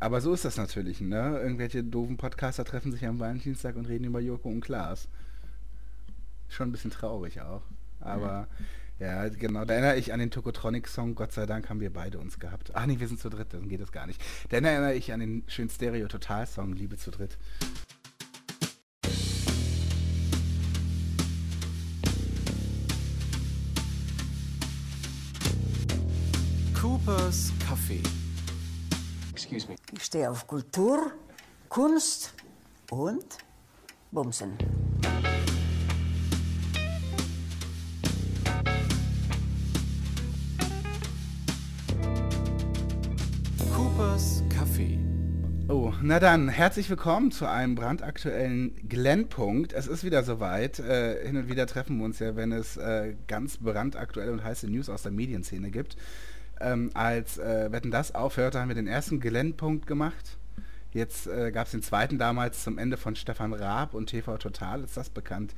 aber so ist das natürlich, ne? Irgendwelche doofen Podcaster treffen sich am Valentinstag und reden über Joko und Klaas. Schon ein bisschen traurig auch. Aber mhm. ja, genau, da erinnere ich an den Tokotronic-Song, Gott sei Dank haben wir beide uns gehabt. Ach nee, wir sind zu dritt, dann geht das gar nicht. Da erinnere ich an den schönen Stereo-Total-Song, Liebe zu dritt. Coopers Café. Excuse me. Ich stehe auf Kultur, Kunst und Bumsen. Coopers Café. Oh, na dann, herzlich willkommen zu einem brandaktuellen Glenn-Punkt. Es ist wieder soweit. Äh, hin und wieder treffen wir uns ja, wenn es äh, ganz brandaktuelle und heiße News aus der Medienszene gibt ähm, als äh, Wetten das aufhörte, haben wir den ersten Geländepunkt gemacht. Jetzt äh, gab es den zweiten damals zum Ende von Stefan Raab und TV Total, als das bekannt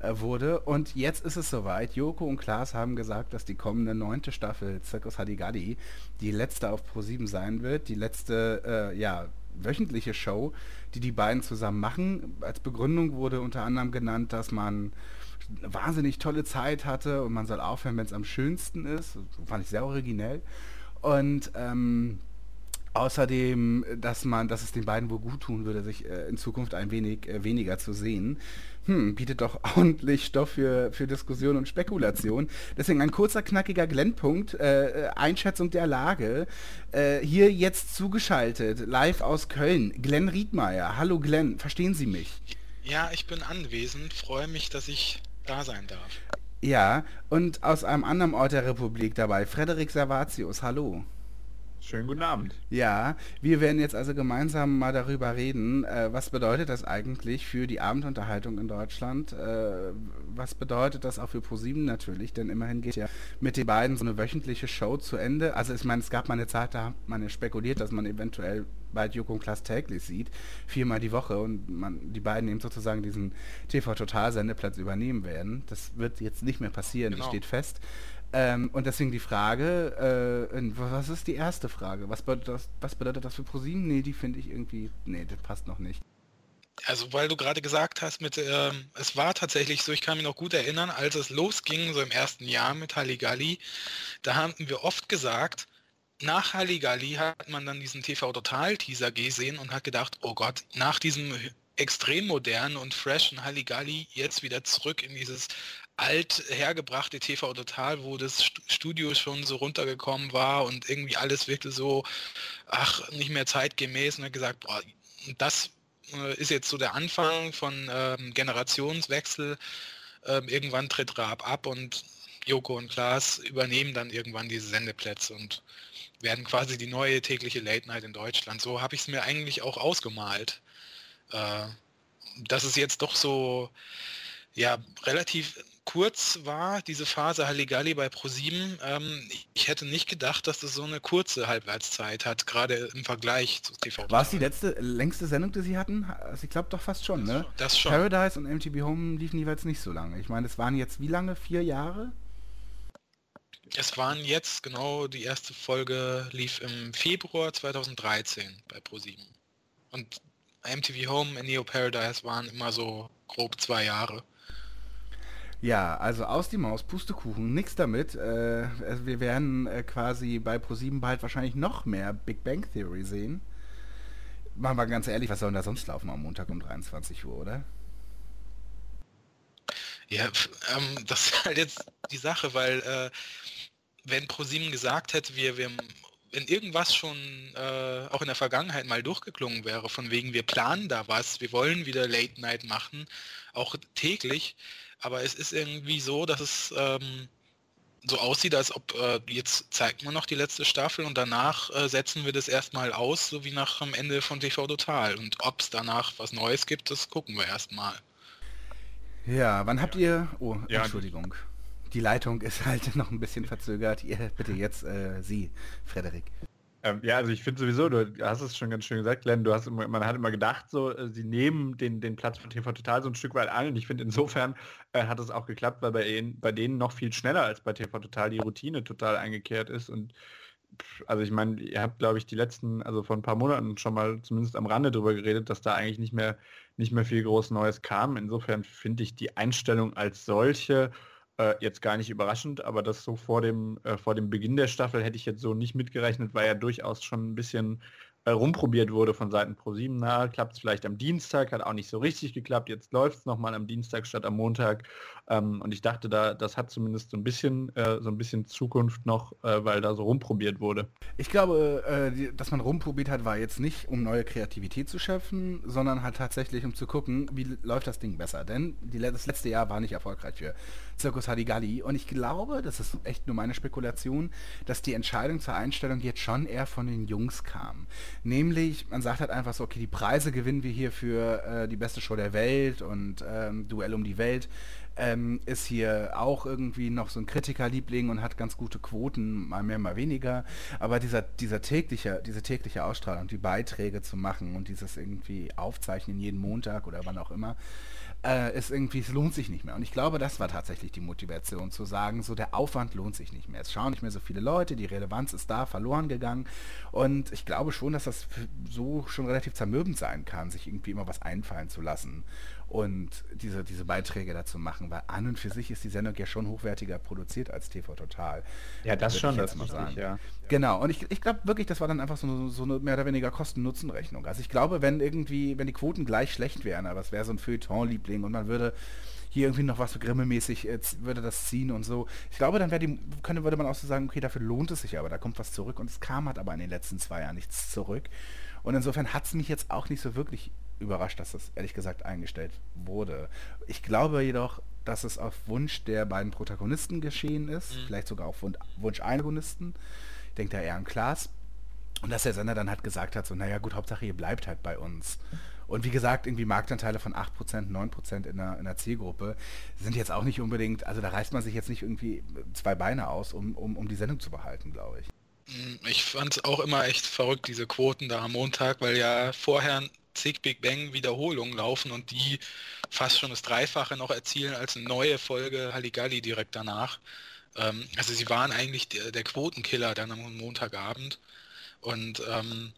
äh, wurde. Und jetzt ist es soweit. Joko und Klaas haben gesagt, dass die kommende neunte Staffel Circus Hadigalli die letzte auf Pro7 sein wird. Die letzte, äh, ja, wöchentliche Show, die die beiden zusammen machen. Als Begründung wurde unter anderem genannt, dass man wahnsinnig tolle Zeit hatte und man soll aufhören, wenn es am schönsten ist. Fand ich sehr originell. Und ähm, außerdem, dass man, dass es den beiden wohl gut tun würde, sich äh, in Zukunft ein wenig äh, weniger zu sehen. Hm, bietet doch ordentlich Stoff für, für Diskussion und Spekulation. Deswegen ein kurzer, knackiger Glennpunkt, äh, Einschätzung der Lage. Äh, hier jetzt zugeschaltet, live aus Köln, Glenn Riedmeier. Hallo Glenn, verstehen Sie mich? Ja, ich bin anwesend, freue mich, dass ich da sein darf. Ja, und aus einem anderen Ort der Republik dabei, Frederik Servatius, hallo. Schönen guten Abend. Ja, wir werden jetzt also gemeinsam mal darüber reden, äh, was bedeutet das eigentlich für die Abendunterhaltung in Deutschland? Äh, was bedeutet das auch für ProSieben natürlich? Denn immerhin geht ja mit den beiden so eine wöchentliche Show zu Ende. Also ich meine, es gab mal eine Zeit, da hat man spekuliert, dass man eventuell bald Joko und Klaas täglich sieht, viermal die Woche und man die beiden eben sozusagen diesen TV-Total-Sendeplatz übernehmen werden. Das wird jetzt nicht mehr passieren, genau. das steht fest. Ähm, und deswegen die Frage, äh, was ist die erste Frage? Was bedeutet das, was bedeutet das für ProSieben? Nee, die finde ich irgendwie, nee, das passt noch nicht. Also weil du gerade gesagt hast, mit ähm, es war tatsächlich so, ich kann mich noch gut erinnern, als es losging, so im ersten Jahr mit Halligalli, da haben wir oft gesagt, nach Halligalli hat man dann diesen TV-Total-Teaser gesehen und hat gedacht, oh Gott, nach diesem extrem modernen und freshen Halligalli jetzt wieder zurück in dieses alt hergebrachte TV Total, wo das Studio schon so runtergekommen war und irgendwie alles wirkte so, ach, nicht mehr zeitgemäß und hat gesagt, boah, das äh, ist jetzt so der Anfang von ähm, Generationswechsel. Ähm, irgendwann tritt Raab ab und Joko und Klaas übernehmen dann irgendwann diese Sendeplätze und werden quasi die neue tägliche Late Night in Deutschland. So habe ich es mir eigentlich auch ausgemalt. Äh, dass es jetzt doch so ja relativ kurz war, diese Phase Halligalli bei ProSieben. Ähm, ich hätte nicht gedacht, dass das so eine kurze Halbwertszeit hat, gerade im Vergleich zu TV. War es die letzte, längste Sendung, die Sie hatten? Also ich glaube doch fast schon, ne? Das schon. Paradise und MTV Home liefen jeweils nicht so lange. Ich meine, es waren jetzt wie lange? Vier Jahre? Es waren jetzt, genau, die erste Folge lief im Februar 2013 bei ProSieben. Und MTV Home und Neo Paradise waren immer so grob zwei Jahre. Ja, also aus die Maus, Pustekuchen, nix damit. Äh, wir werden äh, quasi bei ProSieben bald wahrscheinlich noch mehr Big Bang Theory sehen. Machen wir ganz ehrlich, was soll denn da sonst laufen am Montag um 23 Uhr, oder? Ja, ähm, das ist halt jetzt die Sache, weil äh, wenn ProSieben gesagt hätte, wir, wir wenn irgendwas schon äh, auch in der Vergangenheit mal durchgeklungen wäre, von wegen wir planen da was, wir wollen wieder Late Night machen, auch täglich, aber es ist irgendwie so, dass es ähm, so aussieht, als ob äh, jetzt zeigt man noch die letzte Staffel und danach äh, setzen wir das erstmal aus, so wie nach am Ende von TV Total. Und ob es danach was Neues gibt, das gucken wir erstmal. Ja, wann habt ihr... Oh, ja, Entschuldigung. Die Leitung ist halt noch ein bisschen verzögert. Ihr, bitte jetzt äh, Sie, Frederik. Ähm, ja, also ich finde sowieso, du hast es schon ganz schön gesagt, Glenn, du hast immer, man hat immer gedacht, so, äh, sie nehmen den, den Platz von TV Total so ein Stück weit an und ich finde insofern äh, hat es auch geklappt, weil bei, bei denen noch viel schneller als bei TV Total die Routine total eingekehrt ist und also ich meine, ihr habt, glaube ich, die letzten, also vor ein paar Monaten schon mal zumindest am Rande drüber geredet, dass da eigentlich nicht mehr, nicht mehr viel groß Neues kam. Insofern finde ich die Einstellung als solche äh, jetzt gar nicht überraschend, aber das so vor dem, äh, vor dem Beginn der Staffel hätte ich jetzt so nicht mitgerechnet, weil ja durchaus schon ein bisschen äh, rumprobiert wurde von Seiten Pro7. Na, klappt es vielleicht am Dienstag, hat auch nicht so richtig geklappt. Jetzt läuft es nochmal am Dienstag statt am Montag. Ähm, und ich dachte, da, das hat zumindest so ein bisschen, äh, so ein bisschen Zukunft noch, äh, weil da so rumprobiert wurde. Ich glaube, äh, die, dass man rumprobiert hat, war jetzt nicht, um neue Kreativität zu schaffen, sondern halt tatsächlich, um zu gucken, wie läuft das Ding besser. Denn die, das letzte Jahr war nicht erfolgreich für Circus Hadigalli. Und ich glaube, das ist echt nur meine Spekulation, dass die Entscheidung zur Einstellung jetzt schon eher von den Jungs kam. Nämlich, man sagt halt einfach so, okay, die Preise gewinnen wir hier für äh, die beste Show der Welt und ähm, Duell um die Welt ähm, ist hier auch irgendwie noch so ein Kritikerliebling und hat ganz gute Quoten, mal mehr, mal weniger. Aber dieser, dieser tägliche, diese tägliche Ausstrahlung, die Beiträge zu machen und dieses irgendwie Aufzeichnen jeden Montag oder wann auch immer, äh, ist irgendwie, es lohnt sich nicht mehr. Und ich glaube, das war tatsächlich die Motivation, zu sagen, so der Aufwand lohnt sich nicht mehr. Es schauen nicht mehr so viele Leute, die Relevanz ist da, verloren gegangen. Und ich glaube schon, dass das so schon relativ zermürbend sein kann, sich irgendwie immer was einfallen zu lassen und diese, diese Beiträge dazu machen, weil an und für sich ist die Sendung ja schon hochwertiger produziert als TV Total. Ja, das schon, das mal sagen. ja. Genau, und ich, ich glaube wirklich, das war dann einfach so, so eine mehr oder weniger Kosten-Nutzen-Rechnung. Also ich glaube, wenn irgendwie, wenn die Quoten gleich schlecht wären, aber es wäre so ein Feuilleton-Liebling und man würde hier irgendwie noch was so Grimme-mäßig, würde das ziehen und so. Ich glaube, dann wäre die, könnte, würde man auch so sagen, okay, dafür lohnt es sich aber, da kommt was zurück und es kam halt aber in den letzten zwei Jahren nichts zurück. Und insofern hat es mich jetzt auch nicht so wirklich überrascht, dass das ehrlich gesagt eingestellt wurde. Ich glaube jedoch, dass es auf Wunsch der beiden Protagonisten geschehen ist, mhm. vielleicht sogar auf Wunsch Antagonisten. Ich denke da eher an Klaas. Und dass der Sender dann halt gesagt hat, so, naja gut, Hauptsache ihr bleibt halt bei uns. Und wie gesagt, irgendwie Marktanteile von 8%, 9% in der, in der Zielgruppe sind jetzt auch nicht unbedingt, also da reißt man sich jetzt nicht irgendwie zwei Beine aus, um, um, um die Sendung zu behalten, glaube ich. Mhm, ich fand es auch immer echt verrückt, diese Quoten da am Montag, weil ja vorher zig Big Bang Wiederholungen laufen und die fast schon das Dreifache noch erzielen als eine neue Folge Halligalli direkt danach. Ähm, also sie waren eigentlich der, der, Quotenkiller dann am Montagabend. Und ähm,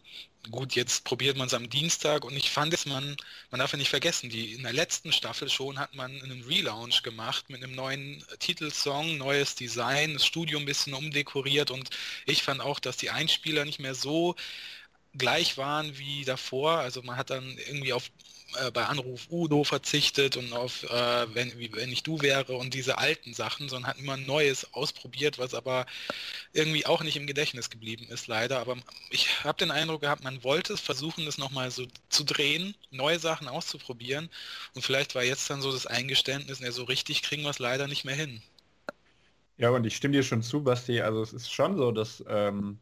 gut, jetzt probiert man es am Dienstag und ich fand es, man, man darf ja nicht vergessen, die in der letzten Staffel schon hat man einen Relaunch gemacht mit einem neuen Titelsong, neues Design, das Studio ein bisschen umdekoriert und ich fand auch, dass die Einspieler nicht mehr so gleich waren wie davor. Also man hat dann irgendwie auf äh, bei Anruf Udo verzichtet und auf äh, wenn, wie, wenn ich du wäre und diese alten Sachen, sondern hat immer Neues ausprobiert, was aber irgendwie auch nicht im Gedächtnis geblieben ist, leider. Aber ich habe den Eindruck gehabt, man wollte es versuchen, das nochmal so zu drehen, neue Sachen auszuprobieren. Und vielleicht war jetzt dann so das Eingeständnis, ja, so richtig kriegen wir es leider nicht mehr hin. Ja, und ich stimme dir schon zu, Basti. Also es ist schon so, dass ähm,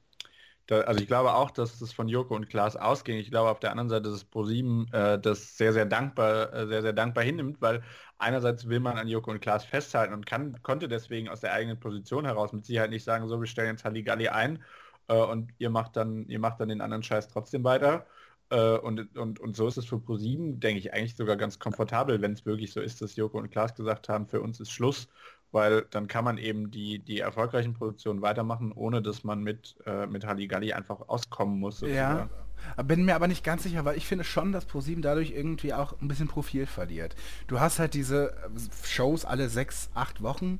da, also ich glaube auch, dass das von Joko und Klaas ausging. Ich glaube auf der anderen Seite, dass ProSieben äh, das sehr, sehr dankbar, äh, sehr, sehr dankbar hinnimmt, weil einerseits will man an Joko und Klaas festhalten und kann, konnte deswegen aus der eigenen Position heraus mit Sicherheit nicht sagen, so wir stellen jetzt Halligalli ein äh, und ihr macht dann, ihr macht dann den anderen Scheiß trotzdem weiter. Äh, und, und, und so ist es für ProSieben, denke ich, eigentlich sogar ganz komfortabel, wenn es wirklich so ist, dass Joko und Klaas gesagt haben, für uns ist Schluss weil dann kann man eben die, die erfolgreichen Produktionen weitermachen, ohne dass man mit, äh, mit Halligalli einfach auskommen muss. Sozusagen. Ja, bin mir aber nicht ganz sicher, weil ich finde schon, dass ProSieben dadurch irgendwie auch ein bisschen Profil verliert. Du hast halt diese äh, Shows alle sechs, acht Wochen,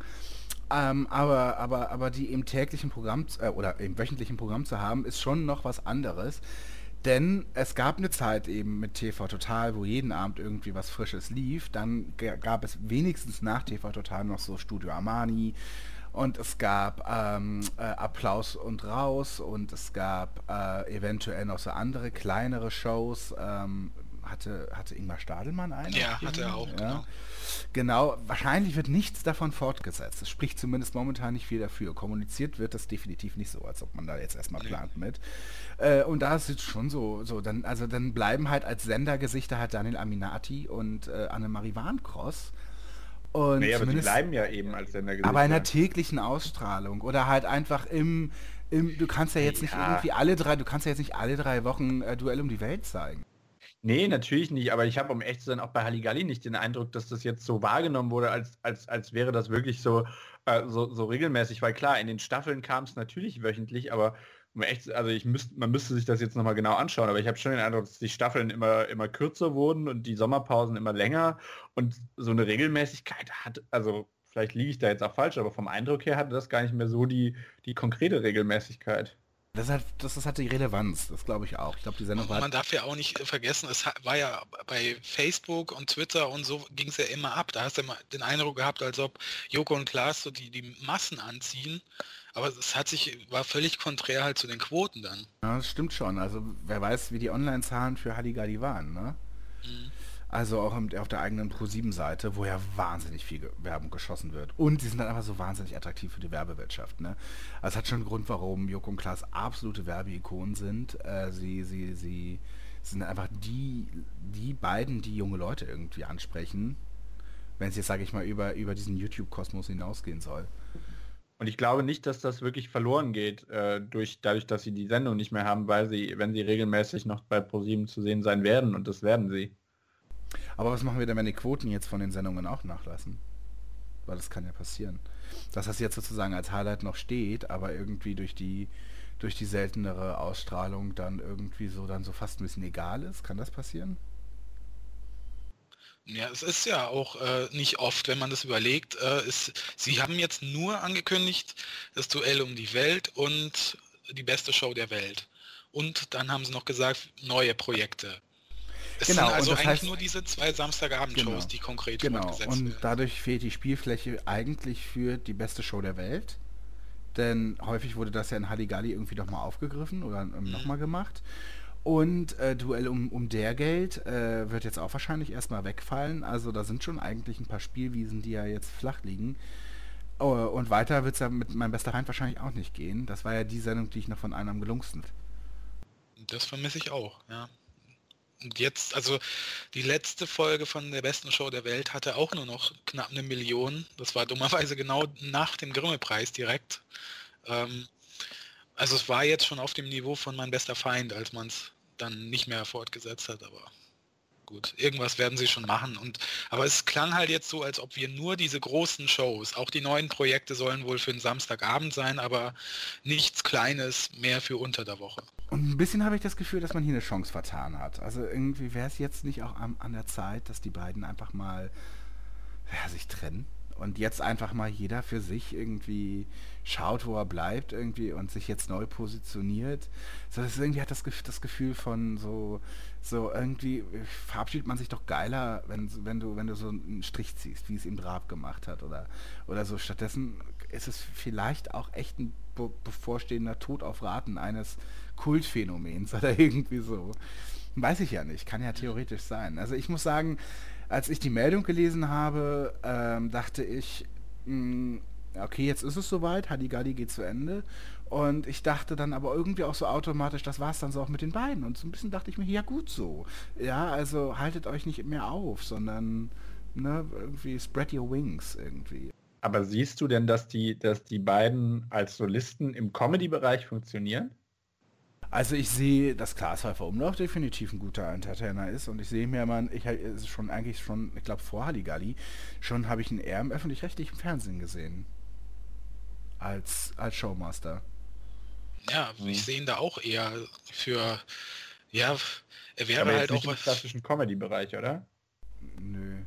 ähm, aber, aber, aber die im täglichen Programm äh, oder im wöchentlichen Programm zu haben, ist schon noch was anderes. Denn es gab eine Zeit eben mit TV Total, wo jeden Abend irgendwie was Frisches lief. Dann gab es wenigstens nach TV Total noch so Studio Armani. Und es gab ähm, äh, Applaus und Raus und es gab äh, eventuell noch so andere kleinere Shows. Ähm, hatte, hatte Ingmar Stadelmann einen? Ja, hatte er auch, ja. genau. Genau, wahrscheinlich wird nichts davon fortgesetzt. Es spricht zumindest momentan nicht viel dafür. Kommuniziert wird das definitiv nicht so, als ob man da jetzt erstmal nee. plant mit. Äh, und da ist es schon so, so dann, also dann bleiben halt als Sendergesichter halt Daniel Aminati und äh, Annemarie Warncross. Und nee, aber die bleiben ja eben als Sendergesichter. Aber in einer täglichen Ausstrahlung oder halt einfach im, im du kannst ja jetzt ja. nicht irgendwie alle drei, du kannst ja jetzt nicht alle drei Wochen äh, Duell um die Welt zeigen. Nee, natürlich nicht, aber ich habe, um echt zu sein, auch bei Halligalli nicht den Eindruck, dass das jetzt so wahrgenommen wurde, als, als, als wäre das wirklich so, äh, so, so regelmäßig, weil klar, in den Staffeln kam es natürlich wöchentlich, aber echt, also ich müsste, man müsste sich das jetzt nochmal genau anschauen, aber ich habe schon den Eindruck, dass die Staffeln immer, immer kürzer wurden und die Sommerpausen immer länger und so eine Regelmäßigkeit hat, also vielleicht liege ich da jetzt auch falsch, aber vom Eindruck her hatte das gar nicht mehr so die, die konkrete Regelmäßigkeit. Das hat, das, das hat die Relevanz, das glaube ich auch. Ich glaube, die Sendung war. Man darf ja auch nicht vergessen, es war ja bei Facebook und Twitter und so ging es ja immer ab. Da hast du immer den Eindruck gehabt, als ob Joko und Klaas so die, die Massen anziehen. Aber es hat sich, war völlig konträr halt zu den Quoten dann. Ja, das stimmt schon. Also wer weiß, wie die Online-Zahlen für Halligalli waren, ne? Mhm. Also auch auf der eigenen Pro7-Seite, wo ja wahnsinnig viel Werbung geschossen wird. Und sie sind dann einfach so wahnsinnig attraktiv für die Werbewirtschaft. Ne? Also es hat schon einen Grund, warum Joko und Klaas absolute Werbeikonen sind. Äh, sie, sie, sie sind einfach die, die beiden, die junge Leute irgendwie ansprechen, wenn es jetzt, sage ich mal, über, über diesen YouTube-Kosmos hinausgehen soll. Und ich glaube nicht, dass das wirklich verloren geht, äh, durch, dadurch, dass sie die Sendung nicht mehr haben, weil sie, wenn sie regelmäßig noch bei ProSieben zu sehen sein werden, und das werden sie. Aber was machen wir denn, wenn die Quoten jetzt von den Sendungen auch nachlassen? Weil das kann ja passieren. Dass das jetzt sozusagen als Highlight noch steht, aber irgendwie durch die durch die seltenere Ausstrahlung dann irgendwie so dann so fast ein bisschen egal ist. Kann das passieren? Ja, es ist ja auch äh, nicht oft, wenn man das überlegt. Äh, ist, sie haben jetzt nur angekündigt, das Duell um die Welt und die beste Show der Welt. Und dann haben sie noch gesagt, neue Projekte. Es genau, sind also eigentlich heißt, nur diese zwei Samstagabendshows, genau, die konkret genau. Und werden. dadurch fehlt die Spielfläche eigentlich für die beste Show der Welt. Denn häufig wurde das ja in Halligalli irgendwie doch mal aufgegriffen oder ähm, mhm. nochmal gemacht. Und äh, Duell um, um der Geld äh, wird jetzt auch wahrscheinlich erstmal wegfallen. Also da sind schon eigentlich ein paar Spielwiesen, die ja jetzt flach liegen. Oh, und weiter wird es ja mit meinem bester Feind wahrscheinlich auch nicht gehen. Das war ja die Sendung, die ich noch von einem am gelungensten. Das vermisse ich auch, ja. Und jetzt, also die letzte Folge von der besten Show der Welt hatte auch nur noch knapp eine Million. Das war dummerweise genau nach dem Grimme-Preis direkt. Ähm, also es war jetzt schon auf dem Niveau von mein bester Feind, als man es dann nicht mehr fortgesetzt hat, aber gut, irgendwas werden sie schon machen. Und aber es klang halt jetzt so, als ob wir nur diese großen Shows, auch die neuen Projekte sollen wohl für den Samstagabend sein, aber nichts Kleines mehr für unter der Woche. Und ein bisschen habe ich das Gefühl, dass man hier eine Chance vertan hat. Also irgendwie wäre es jetzt nicht auch an, an, der Zeit, dass die beiden einfach mal ja, sich trennen und jetzt einfach mal jeder für sich irgendwie schaut, wo er bleibt irgendwie und sich jetzt neu positioniert. So, das irgendwie hat das, das Gefühl von so, so irgendwie verabschiedet man sich doch geiler, wenn, wenn du, wenn du so einen Strich ziehst, wie es ihm Drab gemacht hat oder, oder so. Stattdessen ist es vielleicht auch echt ein be bevorstehender Tod auf Raten eines Kultphänomens oder irgendwie so. Weiß ich ja nicht, kann ja theoretisch sein. Also ich muss sagen, als ich die Meldung gelesen habe, ähm, dachte ich, mh, hm, okay, jetzt ist es soweit, Halligalli geht zu Ende. Und ich dachte dann aber irgendwie auch so automatisch, das war es dann so auch mit den beiden. Und so ein bisschen dachte ich mir, ja gut so. Ja, also haltet euch nicht mehr auf, sondern ne, irgendwie spread your wings irgendwie. Aber siehst du denn, dass die, dass die beiden als Solisten im Comedy-Bereich funktionieren? Also ich sehe, dass Glashäufer Umlauf definitiv ein guter Entertainer ist und ich sehe mir mal, ich ist schon eigentlich schon, ich glaube vor Halligalli, schon habe ich ihn eher im öffentlich-rechtlichen Fernsehen gesehen. Als, als Showmaster. Ja, hm. ich sehe ihn da auch eher für, ja, er wäre halt auch... im klassischen Comedy-Bereich, oder? Nö.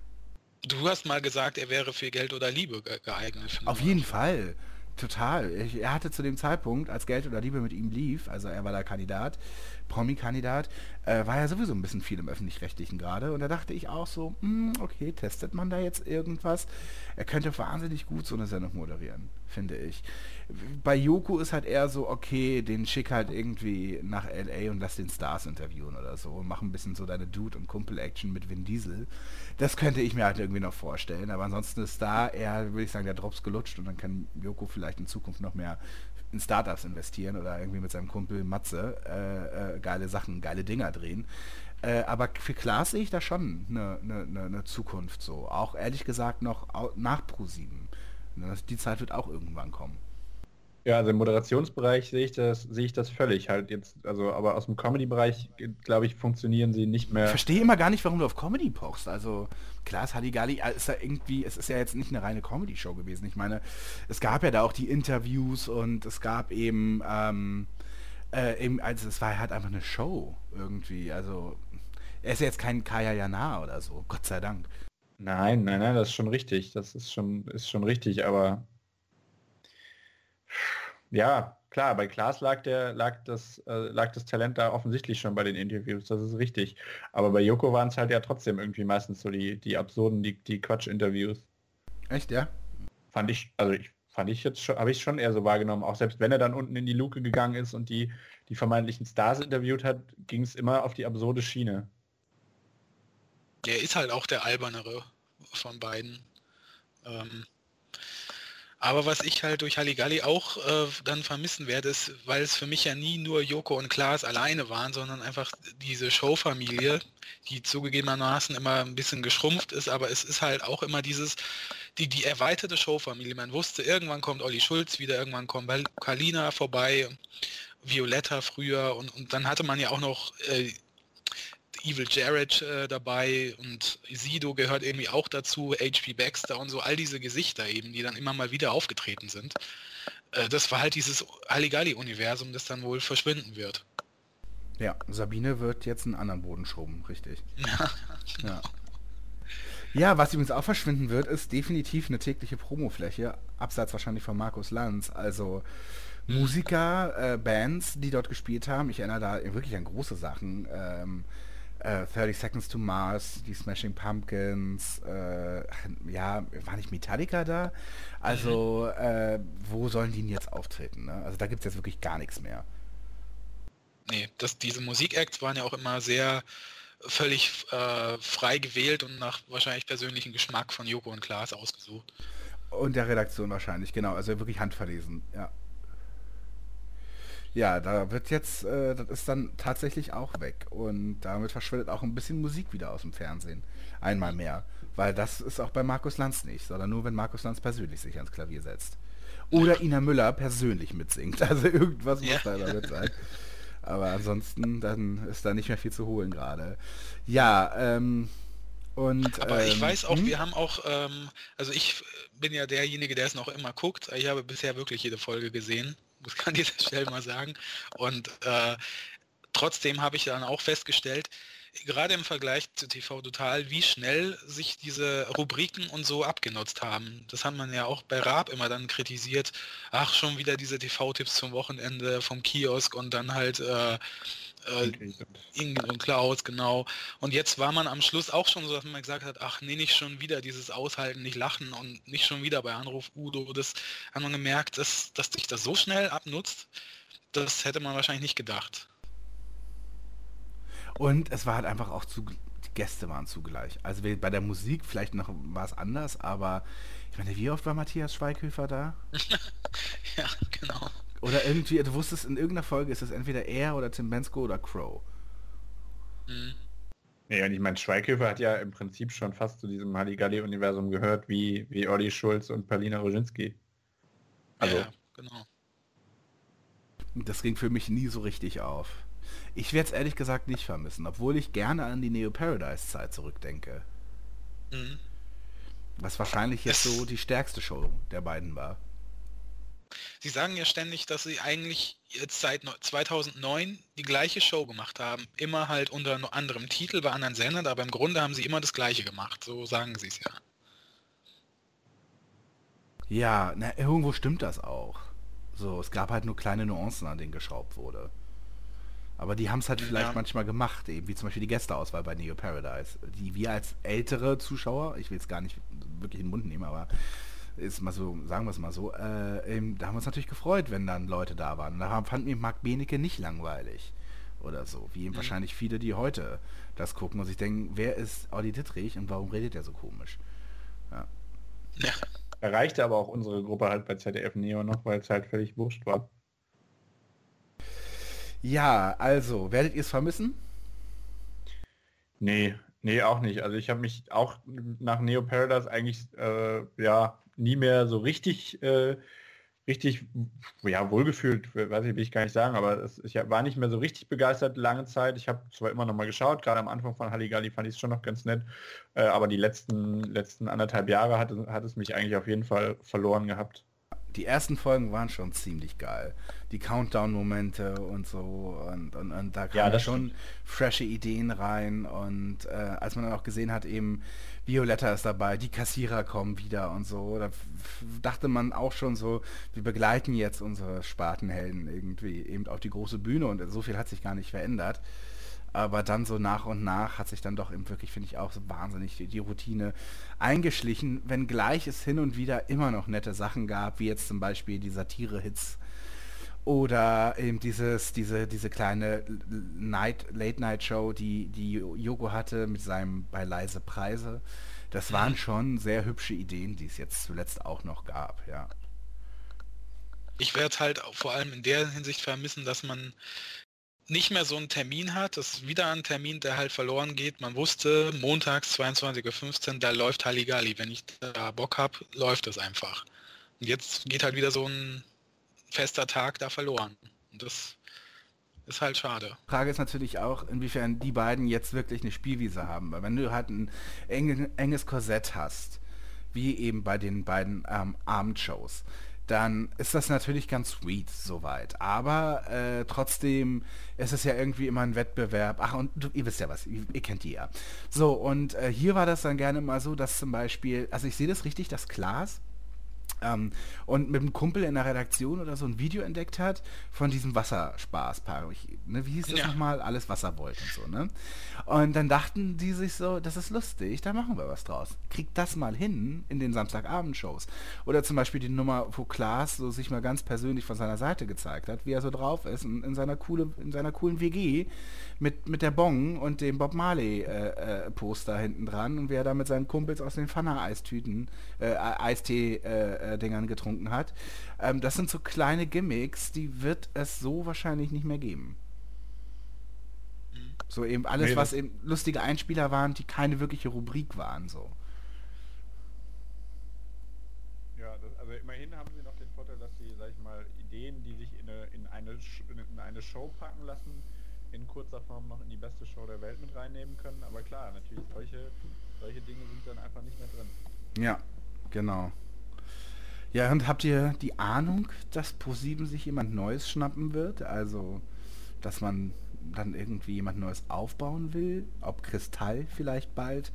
Du hast mal gesagt, er wäre für Geld oder Liebe geeignet. Auf jeden Fall. Total. Er hatte zu dem Zeitpunkt, als Geld oder Liebe mit ihm lief, also er war der Kandidat, Promi-Kandidat, äh, war ja sowieso ein bisschen viel im Öffentlich-Rechtlichen gerade. Und da dachte ich auch so, hm, okay, testet man da jetzt irgendwas? Er könnte wahnsinnig gut so eine Sendung moderieren, finde ich. Bei Joko ist halt eher so, okay, den schick halt irgendwie nach L.A. und lass den Stars interviewen oder so und mach ein bisschen so deine Dude- und Kumpel-Action mit Vin Diesel. Das könnte ich mir halt irgendwie noch vorstellen. Aber ansonsten ist da eher, würde ich sagen, der Drops gelutscht und dann kann Joko vielleicht in Zukunft noch mehr in Startups investieren oder irgendwie mit seinem Kumpel Matze äh, äh, geile Sachen, geile Dinger drehen. Äh, aber für Klaas sehe ich da schon eine, eine, eine, Zukunft so. Auch ehrlich gesagt noch nach Pro7. Die Zeit wird auch irgendwann kommen. Ja, also im Moderationsbereich sehe ich das, sehe ich das völlig halt jetzt, also aber aus dem Comedy-Bereich, glaube ich, funktionieren sie nicht mehr. Ich verstehe immer gar nicht, warum du auf Comedy pochst. Also klar, es Halligalli äh, ist ja irgendwie, es ist ja jetzt nicht eine reine Comedy-Show gewesen. Ich meine, es gab ja da auch die Interviews und es gab eben ähm, Äh, eben, also es war halt einfach eine Show irgendwie. Also er ist jetzt kein Kaya Jana oder so, Gott sei Dank. Nein, nein, nein, das ist schon richtig. Das ist schon, ist schon richtig, aber ja, klar, bei Klaas lag der, lag das, äh, lag das Talent da offensichtlich schon bei den Interviews, das ist richtig. Aber bei Joko waren es halt ja trotzdem irgendwie meistens so die, die absurden, die, die Quatsch-Interviews. Echt, ja? Fand ich, also ich fand ich jetzt schon, habe ich schon eher so wahrgenommen, auch selbst wenn er dann unten in die Luke gegangen ist und die, die vermeintlichen Stars interviewt hat, ging es immer auf die absurde Schiene. Der ist halt auch der albernere von beiden. Ähm, aber was ich halt durch Halligalli auch äh, dann vermissen werde, ist, weil es für mich ja nie nur Joko und Klaas alleine waren, sondern einfach diese Showfamilie, die zugegebenermaßen immer ein bisschen geschrumpft ist, aber es ist halt auch immer dieses, die, die erweiterte Showfamilie. Man wusste, irgendwann kommt Olli Schulz wieder, irgendwann kommt Kalina vorbei, Violetta früher und, und dann hatte man ja auch noch äh, Evil Jared äh, dabei und Sido gehört irgendwie auch dazu, HP Baxter und so, all diese Gesichter eben, die dann immer mal wieder aufgetreten sind. Äh, das war halt dieses Halligalli-Universum, das dann wohl verschwinden wird. Ja, Sabine wird jetzt einen anderen Boden schoben, richtig. Ja, ja. Ja, was übrigens auch verschwinden wird, ist definitiv eine tägliche Promofläche, abseits wahrscheinlich von Markus Lanz. Also. Musiker, äh, Bands, die dort gespielt haben. Ich erinnere da wirklich an große Sachen. Ähm, äh, 30 Seconds to Mars, die Smashing Pumpkins, äh, ja, war nicht Metallica da? Also, äh, wo sollen die denn jetzt auftreten? Ne? Also da gibt es jetzt wirklich gar nichts mehr. Nee, das, diese Musikacts waren ja auch immer sehr völlig äh, frei gewählt und nach wahrscheinlich persönlichen Geschmack von Joko und Klaas ausgesucht. Und der Redaktion wahrscheinlich, genau, also wirklich handverlesen, ja. Ja, da wird jetzt, äh, das ist dann tatsächlich auch weg. Und damit verschwindet auch ein bisschen Musik wieder aus dem Fernsehen. Einmal mehr. Weil das ist auch bei Markus Lanz nicht, sondern nur, wenn Markus Lanz persönlich sich ans Klavier setzt. Oder Ina Müller persönlich mitsingt. Also irgendwas muss da damit sein. Aber ansonsten, dann ist da nicht mehr viel zu holen gerade. Ja, ähm, und, Aber ähm, ich weiß auch, hm? wir haben auch, ähm, also ich bin ja derjenige, der es noch immer guckt. Ich habe bisher wirklich jede Folge gesehen muss ich an dieser Stelle mal sagen. Und äh, trotzdem habe ich dann auch festgestellt, gerade im Vergleich zu TV Total, wie schnell sich diese Rubriken und so abgenutzt haben. Das hat man ja auch bei Raab immer dann kritisiert. Ach, schon wieder diese TV-Tipps zum Wochenende vom Kiosk und dann halt äh, äh, Ingrid und Klaus, genau. Und jetzt war man am Schluss auch schon so, dass man gesagt hat, ach nee, nicht schon wieder dieses Aushalten, nicht lachen und nicht schon wieder bei Anruf Udo. Das hat man gemerkt, dass, dass sich das so schnell abnutzt, das hätte man wahrscheinlich nicht gedacht. Und es war halt einfach auch zu, die Gäste waren zugleich. Also bei der Musik vielleicht noch war es anders, aber ich meine, wie oft war Matthias Schweighöfer da? ja, genau. Oder irgendwie, du wusstest, in irgendeiner Folge ist es entweder er oder Tim Bensko oder Crow. Mhm. Ja, und ich meine, Schweighöfer hat ja im Prinzip schon fast zu diesem Halligalli-Universum gehört, wie, wie Olli Schulz und Palina Roginski. Also, ja, genau. Das ging für mich nie so richtig auf. Ich werde es ehrlich gesagt nicht vermissen, obwohl ich gerne an die Neo Paradise Zeit zurückdenke. Mhm. Was wahrscheinlich jetzt so die stärkste Show der beiden war. Sie sagen ja ständig, dass Sie eigentlich jetzt seit 2009 die gleiche Show gemacht haben. Immer halt unter anderem Titel bei anderen Sendern, aber im Grunde haben Sie immer das gleiche gemacht. So sagen Sie es ja. Ja, na, irgendwo stimmt das auch. So, es gab halt nur kleine Nuancen, an denen geschraubt wurde. Aber die haben es halt vielleicht ja. manchmal gemacht, eben wie zum Beispiel die Gästeauswahl bei Neo Paradise, die wir als ältere Zuschauer, ich will es gar nicht wirklich in den Mund nehmen, aber ist mal so, sagen wir es mal so, äh, eben, da haben wir uns natürlich gefreut, wenn dann Leute da waren. Da fanden wir Marc Benecke nicht langweilig oder so, wie eben mhm. wahrscheinlich viele, die heute das gucken und sich denken, wer ist Audi Dittrich und warum redet er so komisch? Ja. ja. Erreichte aber auch unsere Gruppe halt bei ZDF Neo noch, weil es halt völlig wurscht war. Ja, also, werdet ihr es vermissen? Nee, nee, auch nicht. Also ich habe mich auch nach Neo Paradise eigentlich äh, ja nie mehr so richtig, äh, richtig, ja, wohlgefühlt, weiß ich, will ich gar nicht sagen, aber es, ich war nicht mehr so richtig begeistert lange Zeit. Ich habe zwar immer noch mal geschaut, gerade am Anfang von Halligalli fand ich es schon noch ganz nett, äh, aber die letzten, letzten anderthalb Jahre hat, hat es mich eigentlich auf jeden Fall verloren gehabt. die ersten Folgen waren schon ziemlich geil. Die Countdown-Momente und so und, und, und da kamen ja, schon frische Ideen rein und äh, als man dann auch gesehen hat, eben Violetta ist dabei, die Kassierer kommen wieder und so, da dachte man auch schon so, wir begleiten jetzt unsere Spatenhelden irgendwie eben auf die große Bühne und so viel hat sich gar nicht verändert. Aber dann so nach und nach hat sich dann doch eben wirklich, finde ich, auch so wahnsinnig die, die Routine eingeschlichen, wenngleich es hin und wieder immer noch nette Sachen gab, wie jetzt zum Beispiel die Satire-Hits oder eben dieses, diese, diese kleine Night, Late-Night-Show, die, die Joko hatte mit seinem bei leise Preise. Das waren mhm. schon sehr hübsche Ideen, die es jetzt zuletzt auch noch gab, ja. Ich werde halt vor allem in der Hinsicht vermissen, dass man nicht mehr so einen Termin hat, das ist wieder ein Termin, der halt verloren geht. Man wusste, montags 22.15 Uhr, da läuft Halligalli. Wenn ich da Bock habe, läuft es einfach. Und jetzt geht halt wieder so ein fester Tag da verloren. Und das ist halt schade. Frage ist natürlich auch, inwiefern die beiden jetzt wirklich eine Spielwiese haben. Weil wenn du halt ein enges Korsett hast, wie eben bei den beiden ähm, Abendshows, dann ist das natürlich ganz sweet soweit. Aber äh, trotzdem ist es ja irgendwie immer ein Wettbewerb. Ach, und du, ihr wisst ja was, ihr, ihr kennt die ja. So, und äh, hier war das dann gerne mal so, dass zum Beispiel, also ich sehe das richtig, dass Klaas ähm, und mit einem Kumpel in der Redaktion oder so ein Video entdeckt hat von diesem Wasserspaßpark. Ne, wie hieß das ja. nochmal? Alles Wasserbolt und so, ne? Und dann dachten die sich so, das ist lustig, da machen wir was draus. Kriegt das mal hin in den Samstagabendshows. Oder zum Beispiel die Nummer, wo Klaas so sich mal ganz persönlich von seiner Seite gezeigt hat, wie er so drauf ist in, in seiner, coole, in seiner coolen WG mit, mit der Bong und dem Bob Marley äh, äh, Poster hinten dran und wie er da mit seinen Kumpels aus den Pfanner-Eistüten, äh, Eistee-Dingern äh, getrunken hat. Ähm, das sind so kleine Gimmicks, die wird es so wahrscheinlich nicht mehr geben. So eben alles, nee, was eben lustige Einspieler waren, die keine wirkliche Rubrik waren, so. Ja, das, also immerhin haben sie noch den Vorteil, dass sie, sag ich mal, Ideen, die sich in eine, in eine, in eine Show packen lassen, in kurzer Form noch in die beste Show der Welt mit reinnehmen können. Aber klar, natürlich, solche, solche Dinge sind dann einfach nicht mehr drin. Ja, genau. Ja, und habt ihr die Ahnung, dass Pro7 sich jemand Neues schnappen wird? Also, dass man dann irgendwie jemand Neues aufbauen will? Ob Kristall vielleicht bald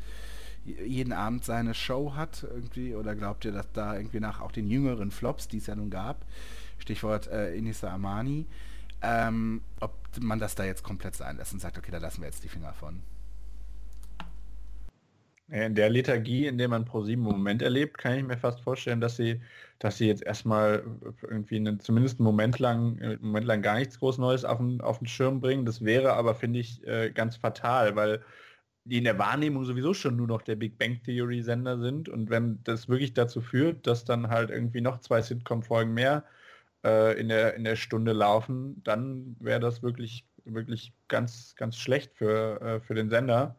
jeden Abend seine Show hat irgendwie? Oder glaubt ihr, dass da irgendwie nach auch den jüngeren Flops, die es ja nun gab, Stichwort äh, Inisa Amani, ähm, ob man das da jetzt komplett sein lässt und sagt, okay, da lassen wir jetzt die Finger von. In der Lethargie, in der man pro sieben Moment erlebt, kann ich mir fast vorstellen, dass sie, dass sie jetzt erstmal irgendwie einen, zumindest einen Moment lang, einen Moment lang gar nichts groß Neues auf den, auf den Schirm bringen. Das wäre aber, finde ich, äh, ganz fatal, weil die in der Wahrnehmung sowieso schon nur noch der Big Bang Theory Sender sind. Und wenn das wirklich dazu führt, dass dann halt irgendwie noch zwei Sitcom-Folgen mehr äh, in, der, in der Stunde laufen, dann wäre das wirklich, wirklich ganz, ganz schlecht für, äh, für den Sender.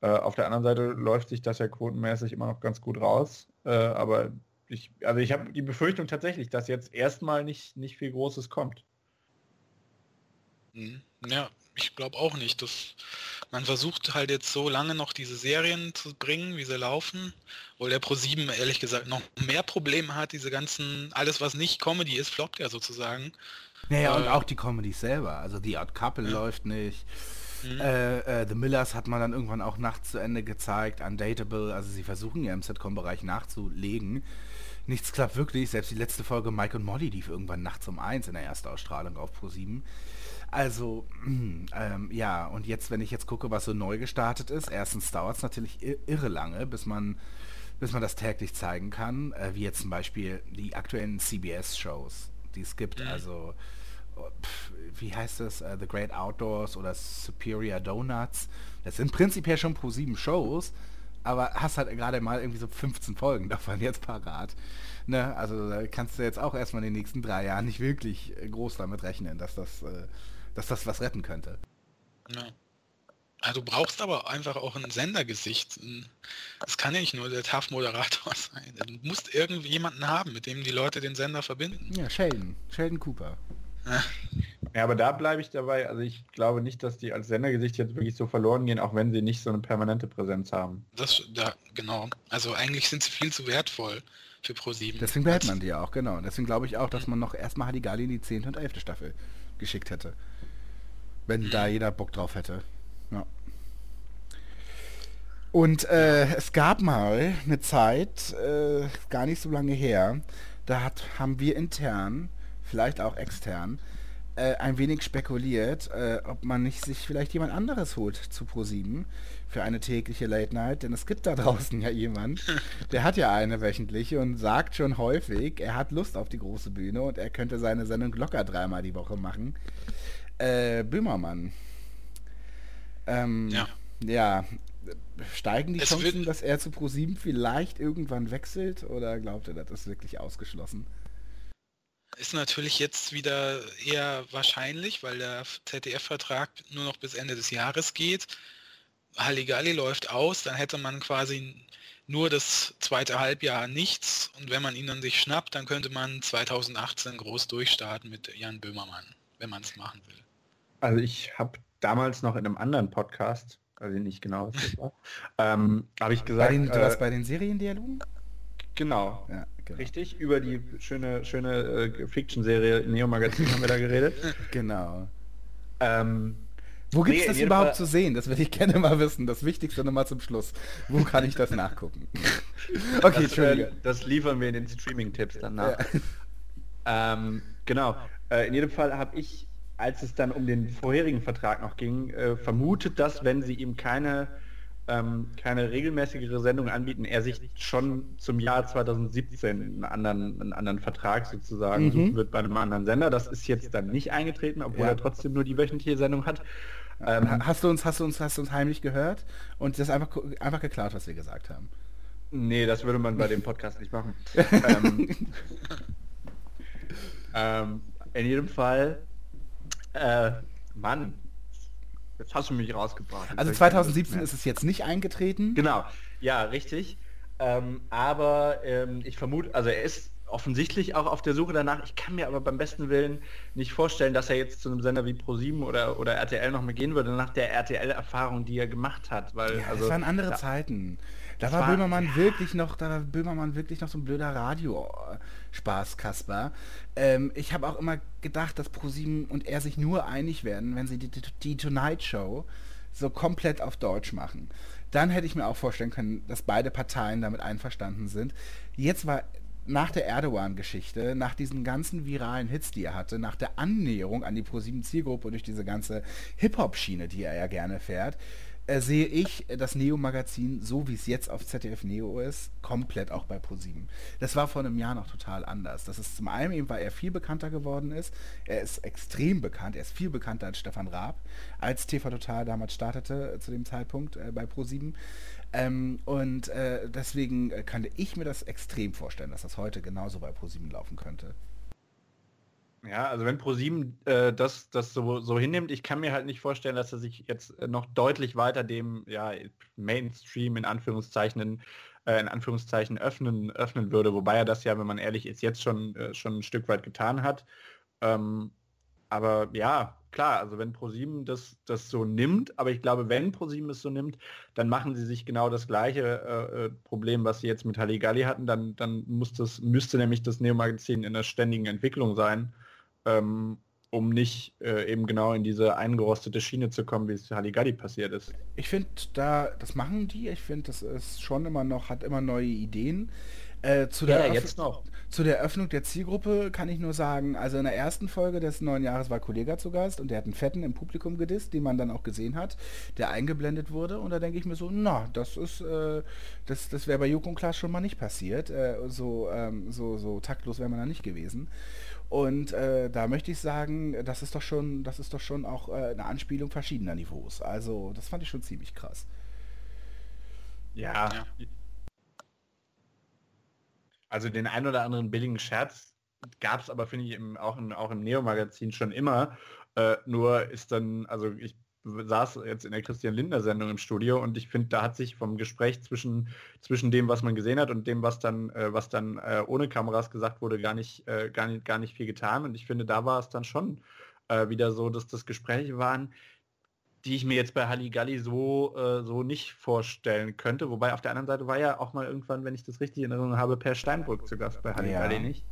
Äh, auf der anderen Seite läuft sich das ja quotenmäßig immer noch ganz gut raus. Äh, aber ich, also ich habe die Befürchtung tatsächlich, dass jetzt erstmal nicht, nicht viel Großes kommt. Mhm. Ja, ich glaube auch nicht. Dass man versucht halt jetzt so lange noch diese Serien zu bringen, wie sie laufen, wo der Pro7 ehrlich gesagt noch mehr Probleme hat, diese ganzen, alles was nicht Comedy ist, floppt ja sozusagen. Naja, äh, und auch die Comedy selber. Also die Art Couple ja. läuft nicht. Mhm. Äh, äh, The Millers hat man dann irgendwann auch nachts zu Ende gezeigt, Undateable, also sie versuchen ja im Sitcom-Bereich nachzulegen. Nichts klappt wirklich, selbst die letzte Folge Mike und Molly lief irgendwann nachts um eins in der ersten Ausstrahlung auf Pro7. Also, ähm, ja, und jetzt, wenn ich jetzt gucke, was so neu gestartet ist, erstens dauert es natürlich irre lange, bis man, bis man das täglich zeigen kann, äh, wie jetzt zum Beispiel die aktuellen CBS-Shows, die es gibt, mhm. also oh, pf, wie heißt es, uh, The Great Outdoors oder Superior Donuts. Das sind prinzipiell schon pro sieben Shows, aber hast halt gerade mal irgendwie so 15 Folgen davon jetzt parat. Ne? Also da kannst du jetzt auch erstmal in den nächsten drei Jahren nicht wirklich äh, groß damit rechnen, dass das äh, dass das was retten könnte. Ja. Also du brauchst aber einfach auch ein Sendergesicht. Das kann ja nicht nur der TAF-Moderator sein. Du musst irgendwie jemanden haben, mit dem die Leute den Sender verbinden. Ja, Sheldon. Sheldon Cooper. Ja. ja, aber da bleibe ich dabei. Also ich glaube nicht, dass die als Sendergesicht jetzt wirklich so verloren gehen, auch wenn sie nicht so eine permanente Präsenz haben. Das, ja, genau. Also eigentlich sind sie viel zu wertvoll für ProSieben. Deswegen behält man die ja auch, genau. Deswegen glaube ich auch, dass man noch erstmal Hadigali in die 10. und 11. Staffel geschickt hätte. Wenn da jeder Bock drauf hätte. Ja. Und äh, es gab mal eine Zeit, äh, gar nicht so lange her, da hat, haben wir intern, vielleicht auch extern, äh, ein wenig spekuliert, äh, ob man nicht sich vielleicht jemand anderes holt zu ProSieben für eine tägliche Late Night, denn es gibt da draußen ja jemand, der hat ja eine wöchentliche und sagt schon häufig, er hat Lust auf die große Bühne und er könnte seine Sendung locker dreimal die Woche machen. Äh, Böhmermann. Ähm, ja. ja. Steigen die es Chancen, dass er zu ProSieben vielleicht irgendwann wechselt oder glaubt er, das ist wirklich ausgeschlossen? Ist natürlich jetzt wieder eher wahrscheinlich, weil der ZDF-Vertrag nur noch bis Ende des Jahres geht. Halligalli läuft aus, dann hätte man quasi nur das zweite Halbjahr nichts und wenn man ihn dann sich schnappt, dann könnte man 2018 groß durchstarten mit Jan Böhmermann, wenn man es machen will. Also ich habe damals noch in einem anderen Podcast, also nicht genau, war, ähm, habe ich gesagt... Bei den, du warst äh, bei den Seriendialogen? Genau. Ja, genau. Richtig, über die schöne, schöne äh, Fiction-Serie Neo Magazin haben wir da geredet. Genau. Ähm, Wo gibt es nee, das überhaupt Fall... zu sehen? Das würde ich gerne mal wissen. Das Wichtigste nochmal zum Schluss. Wo kann ich das nachgucken? okay, das, äh, das liefern wir in den Streaming-Tipps dann nach. Ja. Ähm, genau. Äh, in jedem Fall habe ich, als es dann um den vorherigen Vertrag noch ging, äh, vermutet, dass wenn sie ihm keine ähm, keine regelmäßigere Sendung anbieten, er sich schon zum Jahr 2017 einen anderen, einen anderen Vertrag sozusagen mhm. suchen wird bei einem anderen Sender. Das ist jetzt dann nicht eingetreten, obwohl ja. er trotzdem nur die wöchentliche Sendung hat. Ähm, hast du uns, hast du uns, hast du uns heimlich gehört und das einfach, einfach geklaut, was wir gesagt haben? Nee, das würde man bei dem Podcast nicht machen. ähm, ähm, in jedem Fall, äh, Mann, Jetzt hast du mich rausgebracht. Also 2017 ist es jetzt nicht eingetreten? Genau, ja, richtig. Ähm, aber ähm, ich vermute, also er ist offensichtlich auch auf der Suche danach. Ich kann mir aber beim besten Willen nicht vorstellen, dass er jetzt zu einem Sender wie ProSieben oder, oder RTL noch mal gehen würde, nach der RTL-Erfahrung, die er gemacht hat. Weil, ja, also, das waren andere da, Zeiten. Da war, war Böhmermann ja. wirklich noch, da war Böhmermann wirklich noch so ein blöder Radio-Spaß, Kasper. Ähm, ich habe auch immer gedacht, dass ProSieben und er sich nur einig werden, wenn sie die, die, die Tonight Show so komplett auf Deutsch machen. Dann hätte ich mir auch vorstellen können, dass beide Parteien damit einverstanden sind. Jetzt war nach der Erdogan-Geschichte, nach diesen ganzen viralen Hits, die er hatte, nach der Annäherung an die ProSieben-Zielgruppe durch diese ganze Hip-Hop-Schiene, die er ja gerne fährt, äh, sehe ich das Neo-Magazin, so wie es jetzt auf ZDF Neo ist, komplett auch bei ProSieben. Das war vor einem Jahr noch total anders. Das ist zum einen eben, weil er viel bekannter geworden ist. Er ist extrem bekannt. Er ist viel bekannter als Stefan Raab, als TV Total damals startete äh, zu dem Zeitpunkt äh, bei ProSieben. Ähm, und äh, deswegen äh, könnte ich mir das extrem vorstellen, dass das heute genauso bei ProSieben laufen könnte. Ja, also wenn ProSieben äh, das, das so, so hinnimmt, ich kann mir halt nicht vorstellen, dass er sich jetzt äh, noch deutlich weiter dem ja, Mainstream in Anführungszeichen äh, in Anführungszeichen öffnen, öffnen würde, wobei er das ja, wenn man ehrlich ist, jetzt schon, äh, schon ein Stück weit getan hat. Ähm, aber ja, klar, also wenn ProSieben das, das so nimmt, aber ich glaube, wenn ProSieben es so nimmt, dann machen sie sich genau das gleiche äh, äh Problem, was sie jetzt mit Halligalli hatten, dann, dann muss das, müsste nämlich das Neo-Magazin in der ständigen Entwicklung sein ähm, um nicht äh, eben genau in diese eingerostete Schiene zu kommen, wie es Halligalli passiert ist. Ich finde, da, das machen die. Ich finde, das ist schon immer noch, hat immer neue Ideen. Äh, zu, der ja, jetzt noch. zu der Öffnung der Zielgruppe kann ich nur sagen, also in der ersten Folge des neuen Jahres war Kollega zu Gast und der hat einen Fetten im Publikum gedisst, den man dann auch gesehen hat, der eingeblendet wurde und da denke ich mir so, na, das ist, äh, das, das wäre bei Joko und Klaas schon mal nicht passiert, äh, so, ähm, so, so taktlos wäre man da nicht gewesen. Und äh, da möchte ich sagen, das ist doch schon, das ist doch schon auch äh, eine Anspielung verschiedener Niveaus. Also das fand ich schon ziemlich krass. Ja. Also den ein oder anderen billigen Scherz gab es aber, finde ich, im, auch, im, auch im Neo-Magazin schon immer. Äh, nur ist dann, also ich saß jetzt in der Christian Lindner Sendung im Studio und ich finde, da hat sich vom Gespräch zwischen, zwischen dem, was man gesehen hat und dem, was dann, äh, was dann äh, ohne Kameras gesagt wurde, gar nicht, äh, gar nicht, gar nicht viel getan. Und ich finde, da war es dann schon äh, wieder so, dass das Gespräche waren, die ich mir jetzt bei Halligalli so, äh, so nicht vorstellen könnte. Wobei auf der anderen Seite war ja auch mal irgendwann, wenn ich das richtig in Erinnerung habe, Per Steinbrück zu Gast bei Halligalli, ja. nicht?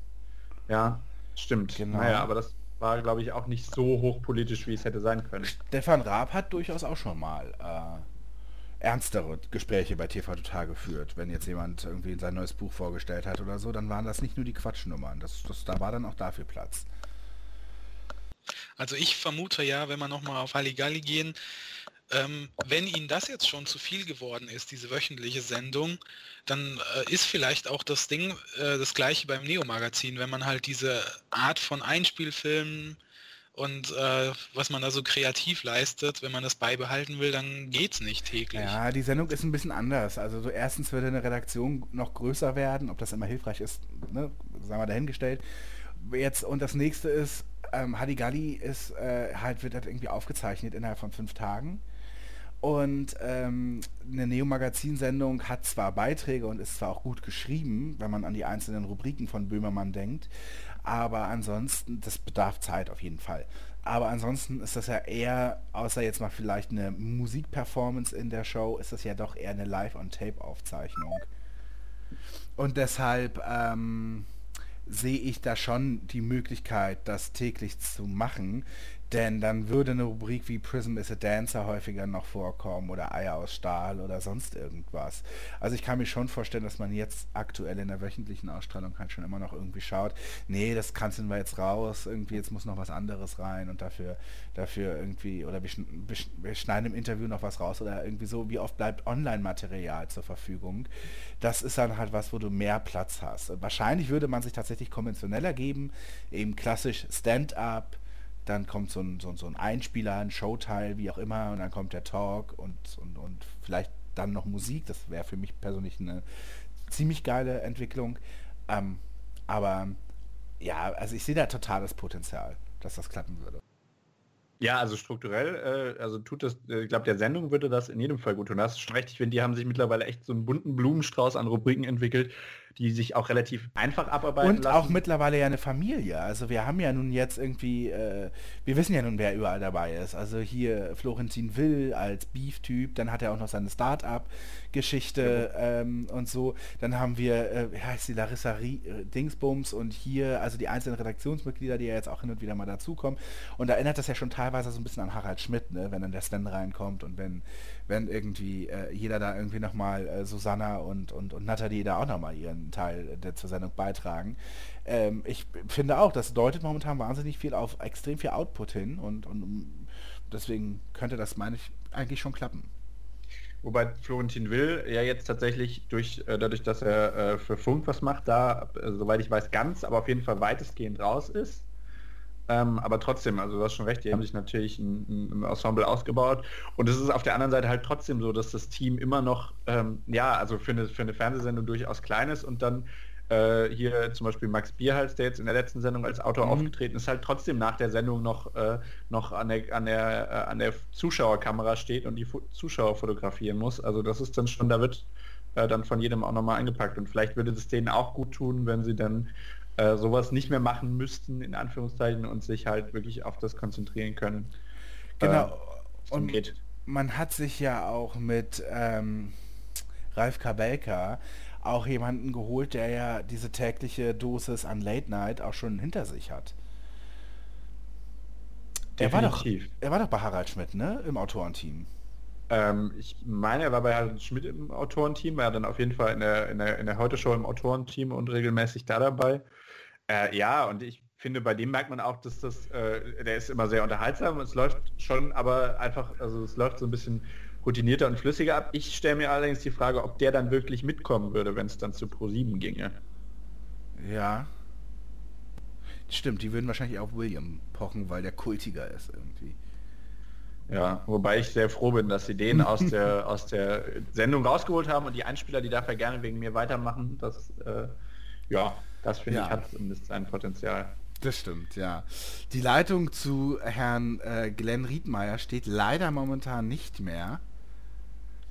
Ja, stimmt. Genau. Naja, aber das war, glaube ich, auch nicht so hochpolitisch, wie es hätte sein können. Stefan Raab hat durchaus auch schon mal äh, ernstere Gespräche bei TV Total geführt. Wenn jetzt jemand irgendwie sein neues Buch vorgestellt hat oder so, dann waren das nicht nur die Quatschnummern. Das, das, da war dann auch dafür Platz. Also ich vermute ja, wenn wir nochmal auf Halligalli gehen, ähm, wenn Ihnen das jetzt schon zu viel geworden ist, diese wöchentliche Sendung, dann äh, ist vielleicht auch das Ding äh, das gleiche beim Neo-Magazin, wenn man halt diese Art von Einspielfilmen und äh, was man da so kreativ leistet, wenn man das beibehalten will, dann geht es nicht täglich. Ja, die Sendung ist ein bisschen anders. Also so erstens würde eine Redaktion noch größer werden, ob das immer hilfreich ist, ne, sagen wir dahingestellt. Jetzt und das nächste ist, ähm, Hadigalli ist äh, halt wird halt irgendwie aufgezeichnet innerhalb von fünf Tagen. Und ähm, eine Neo-Magazin-Sendung hat zwar Beiträge und ist zwar auch gut geschrieben, wenn man an die einzelnen Rubriken von Böhmermann denkt, aber ansonsten, das bedarf Zeit auf jeden Fall. Aber ansonsten ist das ja eher, außer jetzt mal vielleicht eine Musikperformance in der Show, ist das ja doch eher eine Live-on-Tape-Aufzeichnung. Und deshalb ähm, sehe ich da schon die Möglichkeit, das täglich zu machen. Denn dann würde eine Rubrik wie Prism is a Dancer häufiger noch vorkommen oder Eier aus Stahl oder sonst irgendwas. Also ich kann mir schon vorstellen, dass man jetzt aktuell in der wöchentlichen Ausstrahlung halt schon immer noch irgendwie schaut, nee, das kannten wir jetzt raus, irgendwie jetzt muss noch was anderes rein und dafür, dafür irgendwie, oder wir, wir schneiden im Interview noch was raus oder irgendwie so, wie oft bleibt Online-Material zur Verfügung. Das ist dann halt was, wo du mehr Platz hast. Wahrscheinlich würde man sich tatsächlich konventioneller geben, eben klassisch Stand-up, dann kommt so ein, so, so ein Einspieler, ein Showteil, wie auch immer, und dann kommt der Talk und, und, und vielleicht dann noch Musik. Das wäre für mich persönlich eine ziemlich geile Entwicklung. Ähm, aber ja, also ich sehe da total das Potenzial, dass das klappen würde. Ja, also strukturell, äh, also tut das, äh, ich glaube, der Sendung würde das in jedem Fall gut tun. Das ist schon. Ich finde, die haben sich mittlerweile echt so einen bunten Blumenstrauß an Rubriken entwickelt, die sich auch relativ einfach abarbeiten Und lassen. auch mittlerweile ja eine Familie. Also wir haben ja nun jetzt irgendwie, äh, wir wissen ja nun, wer überall dabei ist. Also hier Florentin Will als Beef-Typ, dann hat er auch noch seine Start-up-Geschichte ja. ähm, und so. Dann haben wir, äh, wie heißt die, Larissa Rie, äh, Dingsbums und hier, also die einzelnen Redaktionsmitglieder, die ja jetzt auch hin und wieder mal dazukommen. Und da erinnert das ja schon teilweise so ein bisschen an Harald Schmidt, ne? wenn dann der Stan reinkommt und wenn wenn irgendwie äh, jeder da irgendwie nochmal, äh, Susanna und, und, und Nathalie da auch nochmal ihren Teil der zur Sendung beitragen. Ähm, ich finde auch, das deutet momentan wahnsinnig viel auf extrem viel Output hin und, und deswegen könnte das, meine ich, eigentlich schon klappen. Wobei Florentin Will ja jetzt tatsächlich durch, äh, dadurch, dass er äh, für Funk was macht, da, äh, soweit ich weiß, ganz, aber auf jeden Fall weitestgehend raus ist. Ähm, aber trotzdem, also du hast schon recht, die haben sich natürlich ein, ein, Ensemble ausgebaut. Und es ist auf der anderen Seite halt trotzdem so, dass das Team immer noch, ähm, ja, also für eine, für eine Fernsehsendung durchaus klein ist und dann äh, hier zum Beispiel Max Bierhals, der jetzt in der letzten Sendung als Autor mhm. aufgetreten ist, halt trotzdem nach der Sendung noch, äh, noch an der, an, der, äh, an der Zuschauerkamera steht und die Fu Zuschauer fotografieren muss. Also das ist dann schon, da wird äh, dann von jedem auch nochmal eingepackt. Und vielleicht würde es denen auch gut tun, wenn sie dann äh, sowas nicht mehr machen müssten, in Anführungszeichen, und sich halt wirklich auf das konzentrieren können. Genau. Äh, und geht. man hat sich ja auch mit ähm, Ralf Kabelka auch jemanden geholt, der ja diese tägliche Dosis an Late Night auch schon hinter sich hat. Er war, doch, er war doch bei Harald Schmidt, ne? Im Autorenteam. Ähm, ich meine, er war bei Harald Schmidt im Autorenteam, war dann auf jeden Fall in der, in der, in der Heute-Show im Autorenteam und regelmäßig da dabei. Äh, ja, und ich finde, bei dem merkt man auch, dass das, äh, der ist immer sehr unterhaltsam und es läuft schon, aber einfach, also es läuft so ein bisschen routinierter und flüssiger ab. Ich stelle mir allerdings die Frage, ob der dann wirklich mitkommen würde, wenn es dann zu Pro7 ginge. Ja. Stimmt, die würden wahrscheinlich auf William pochen, weil der kultiger ist irgendwie. Ja, wobei ich sehr froh bin, dass sie den aus der, aus der Sendung rausgeholt haben und die Einspieler, die dafür gerne wegen mir weitermachen, das, äh, ja, das finde ja. ich hat zumindest ein Potenzial. Das stimmt, ja. Die Leitung zu Herrn äh, Glenn Riedmeier steht leider momentan nicht mehr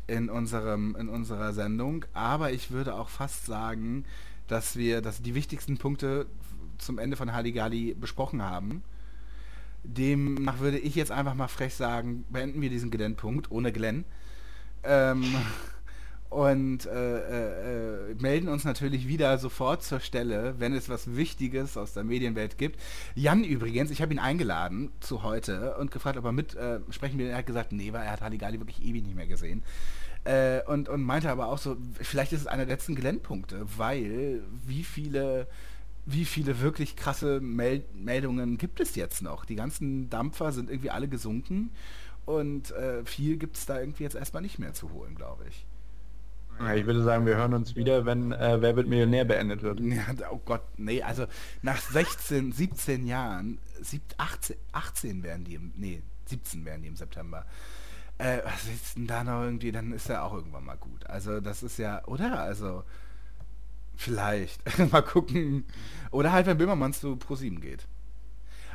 in, unserem, in unserer Sendung, aber ich würde auch fast sagen, dass wir dass die wichtigsten Punkte zum Ende von Halligalli besprochen haben. demnach würde ich jetzt einfach mal frech sagen, beenden wir diesen Glenn-Punkt ohne Glenn. Ähm, und äh, äh, melden uns natürlich wieder sofort zur Stelle, wenn es was Wichtiges aus der Medienwelt gibt. Jan übrigens, ich habe ihn eingeladen zu heute und gefragt, ob er mit äh, sprechen will. Er hat gesagt, nee, weil er hat Halligalli wirklich ewig nicht mehr gesehen. Äh, und, und meinte aber auch so, vielleicht ist es einer der letzten Glennpunkte, weil wie viele wie viele wirklich krasse Mel Meldungen gibt es jetzt noch? Die ganzen Dampfer sind irgendwie alle gesunken und äh, viel gibt es da irgendwie jetzt erstmal nicht mehr zu holen, glaube ich. Ich würde sagen, wir hören uns wieder, wenn äh, Wer wird Millionär beendet wird. Ja, oh Gott, nee, also nach 16, 17 Jahren, 18, 18 werden die im, nee, 17 werden die im September. Äh, was ist denn da noch irgendwie, dann ist er auch irgendwann mal gut. Also das ist ja, oder? Also vielleicht. mal gucken. Oder halt, wenn Böhmermann zu Pro7 geht.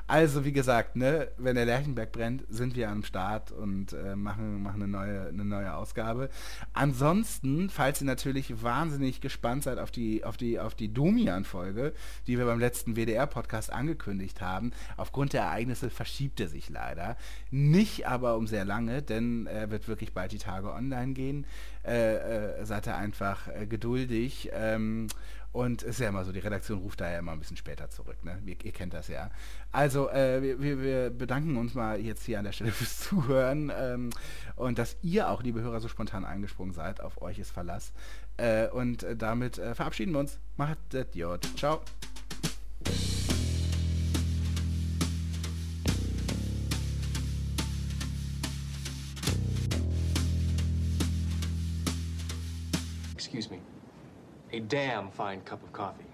Also wie gesagt, ne, wenn der Lerchenberg brennt, sind wir am Start und äh, machen, machen eine, neue, eine neue Ausgabe. Ansonsten, falls ihr natürlich wahnsinnig gespannt seid auf die, auf die, auf die Domian-Folge, die wir beim letzten WDR-Podcast angekündigt haben, aufgrund der Ereignisse verschiebt er sich leider. Nicht aber um sehr lange, denn er wird wirklich bald die Tage online gehen. Äh, äh, seid ihr einfach äh, geduldig. Ähm, und es ist ja immer so, die Redaktion ruft da ja immer ein bisschen später zurück. Ne? Ihr, ihr kennt das ja. Also äh, wir, wir, bedanken uns mal jetzt hier an der Stelle fürs Zuhören ähm, und dass ihr auch, liebe Hörer, so spontan eingesprungen seid. Auf euch ist Verlass. Äh, und äh, damit äh, verabschieden wir uns. Macht das Jod. Ciao. Excuse me. A damn fine cup of coffee.